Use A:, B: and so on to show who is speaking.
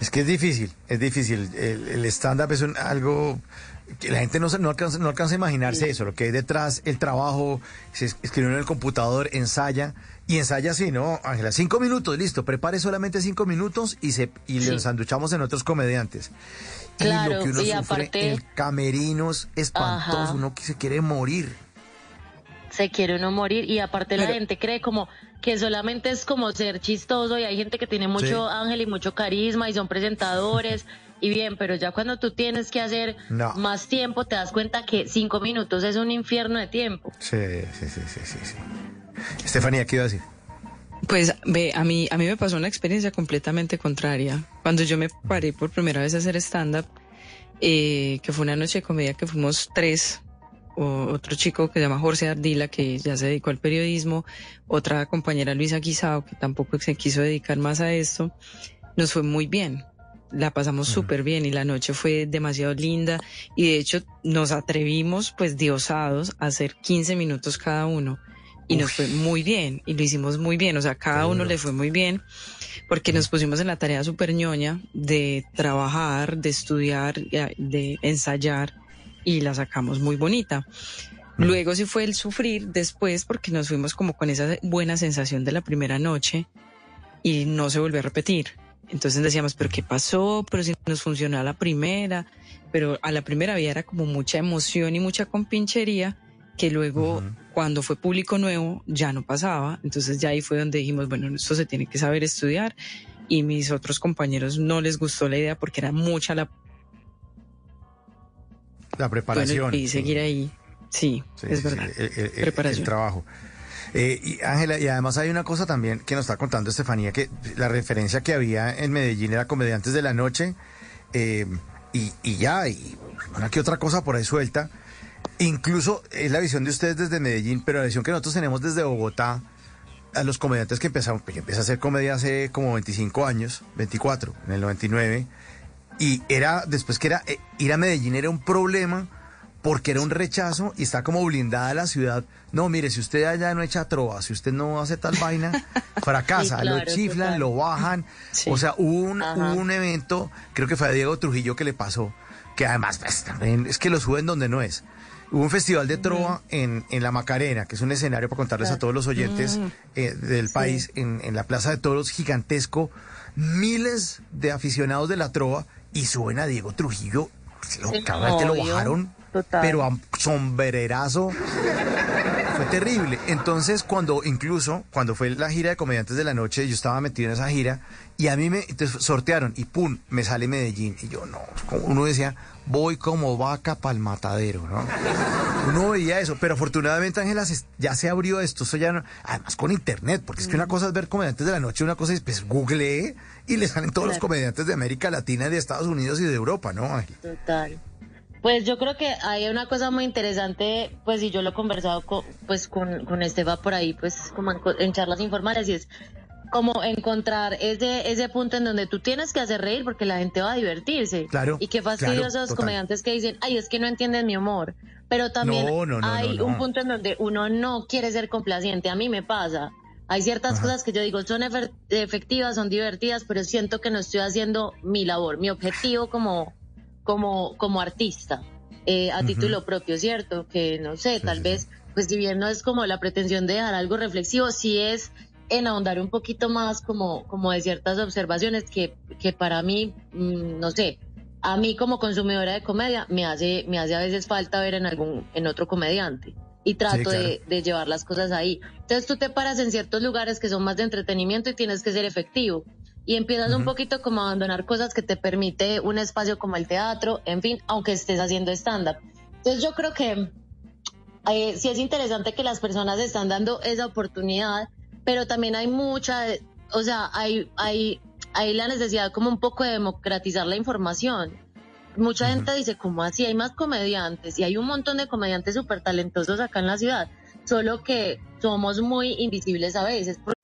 A: Es que es difícil, es difícil. El, stand-up es algo que la gente no, no, alcanza, no alcanza a imaginarse eso, lo que hay detrás, el trabajo, se escribe en el computador, ensaya, y ensaya así, ¿no, Ángela? Cinco minutos, listo, prepare solamente cinco minutos y se y le sanduchamos en otros comediantes.
B: Claro,
A: y lo que uno sufre, aparte... el camerinos espantoso, uno que se quiere morir.
B: Se quiere uno morir y aparte la gente cree como que solamente es como ser chistoso y hay gente que tiene mucho ángel y mucho carisma y son presentadores y bien, pero ya cuando tú tienes que hacer más tiempo te das cuenta que cinco minutos es un infierno de tiempo.
A: Sí, sí, sí, sí, sí. Estefanía, ¿qué iba a decir?
C: Pues ve, a mí, a mí me pasó una experiencia completamente contraria. Cuando yo me paré por primera vez a hacer stand-up, eh, que fue una noche de comedia que fuimos tres, otro chico que se llama Jorge Ardila, que ya se dedicó al periodismo, otra compañera Luisa Guisao, que tampoco se quiso dedicar más a esto, nos fue muy bien. La pasamos súper bien y la noche fue demasiado linda y de hecho nos atrevimos pues diosados a hacer 15 minutos cada uno y nos fue muy bien y lo hicimos muy bien, o sea, cada uno le fue muy bien porque nos pusimos en la tarea súper ñoña de trabajar, de estudiar, de ensayar y la sacamos muy bonita. Luego sí fue el sufrir después porque nos fuimos como con esa buena sensación de la primera noche y no se volvió a repetir. Entonces decíamos, pero ¿qué pasó? Pero si nos funcionó a la primera, pero a la primera había era como mucha emoción y mucha compinchería que luego cuando fue público nuevo ya no pasaba. Entonces ya ahí fue donde dijimos, bueno, esto se tiene que saber estudiar y mis otros compañeros no les gustó la idea porque era mucha la...
A: La preparación.
C: y seguir ahí. Sí, es verdad.
A: el, preparación. trabajo. Eh, y Ángela, y además hay una cosa también que nos está contando Estefanía, que la referencia que había en Medellín era Comediantes de la Noche, eh, y, y, ya, y una que otra cosa por ahí suelta, Incluso es la visión de ustedes desde Medellín, pero la visión que nosotros tenemos desde Bogotá, a los comediantes que empezaron, que empecé a hacer comedia hace como 25 años, 24, en el 99, y era, después que era, eh, ir a Medellín era un problema porque era un rechazo y está como blindada la ciudad. No, mire, si usted allá no echa trova, si usted no hace tal vaina, fracasa, lo chiflan, lo bajan. O sea, hubo un, un evento, creo que fue a Diego Trujillo que le pasó, que además pues, es que lo suben donde no es. Hubo un festival de trova en, en, La Macarena, que es un escenario para contarles a todos los oyentes mm. eh, del país, en, en, la Plaza de Toros, gigantesco, miles de aficionados de la trova y suben a Diego Trujillo, lo, cada vez que lo bajaron, pero a sombrerazo. Fue terrible. Entonces, cuando incluso, cuando fue la gira de Comediantes de la Noche, yo estaba metido en esa gira y a mí me sortearon y pum, me sale Medellín. Y yo no, uno decía, voy como vaca para el matadero, ¿no? Uno veía eso, pero afortunadamente, Ángela, ya se abrió esto, eso ya no, además con internet, porque es que una cosa es ver comediantes de la noche, una cosa es, pues, google y le salen todos los comediantes de América Latina, de Estados Unidos y de Europa, ¿no, Ángela?
B: Total. Pues yo creo que hay una cosa muy interesante, pues y yo lo he conversado con, pues con, con Estefa por ahí, pues como en charlas informales, y es como encontrar ese, ese punto en donde tú tienes que hacer reír porque la gente va a divertirse.
A: Claro.
B: Y qué fastidiosos comediantes que dicen, ay, es que no entienden mi humor. Pero también hay un punto en donde uno no quiere ser complaciente. A mí me pasa. Hay ciertas cosas que yo digo son efectivas, son divertidas, pero siento que no estoy haciendo mi labor, mi objetivo como, como, como artista, eh, a título propio, ¿cierto? Que no sé, tal vez, pues si bien no es como la pretensión de dejar algo reflexivo, sí es en ahondar un poquito más como, como de ciertas observaciones que, que para mí, mm, no sé, a mí como consumidora de comedia me hace, me hace a veces falta ver en algún, en otro comediante y trato de, de, llevar las cosas ahí. Entonces tú te paras en ciertos lugares que son más de entretenimiento y tienes que ser efectivo. Y empiezas un poquito como a abandonar cosas que te permite un espacio como el teatro, en fin, aunque estés haciendo stand-up. Entonces yo creo que eh, sí es interesante que las personas están dando esa oportunidad pero también hay mucha, o sea, hay, hay, hay la necesidad como un poco de democratizar la información. Mucha gente dice, ¿cómo así? Hay más comediantes y hay un montón de comediantes súper talentosos acá en la ciudad, solo que somos muy invisibles a veces.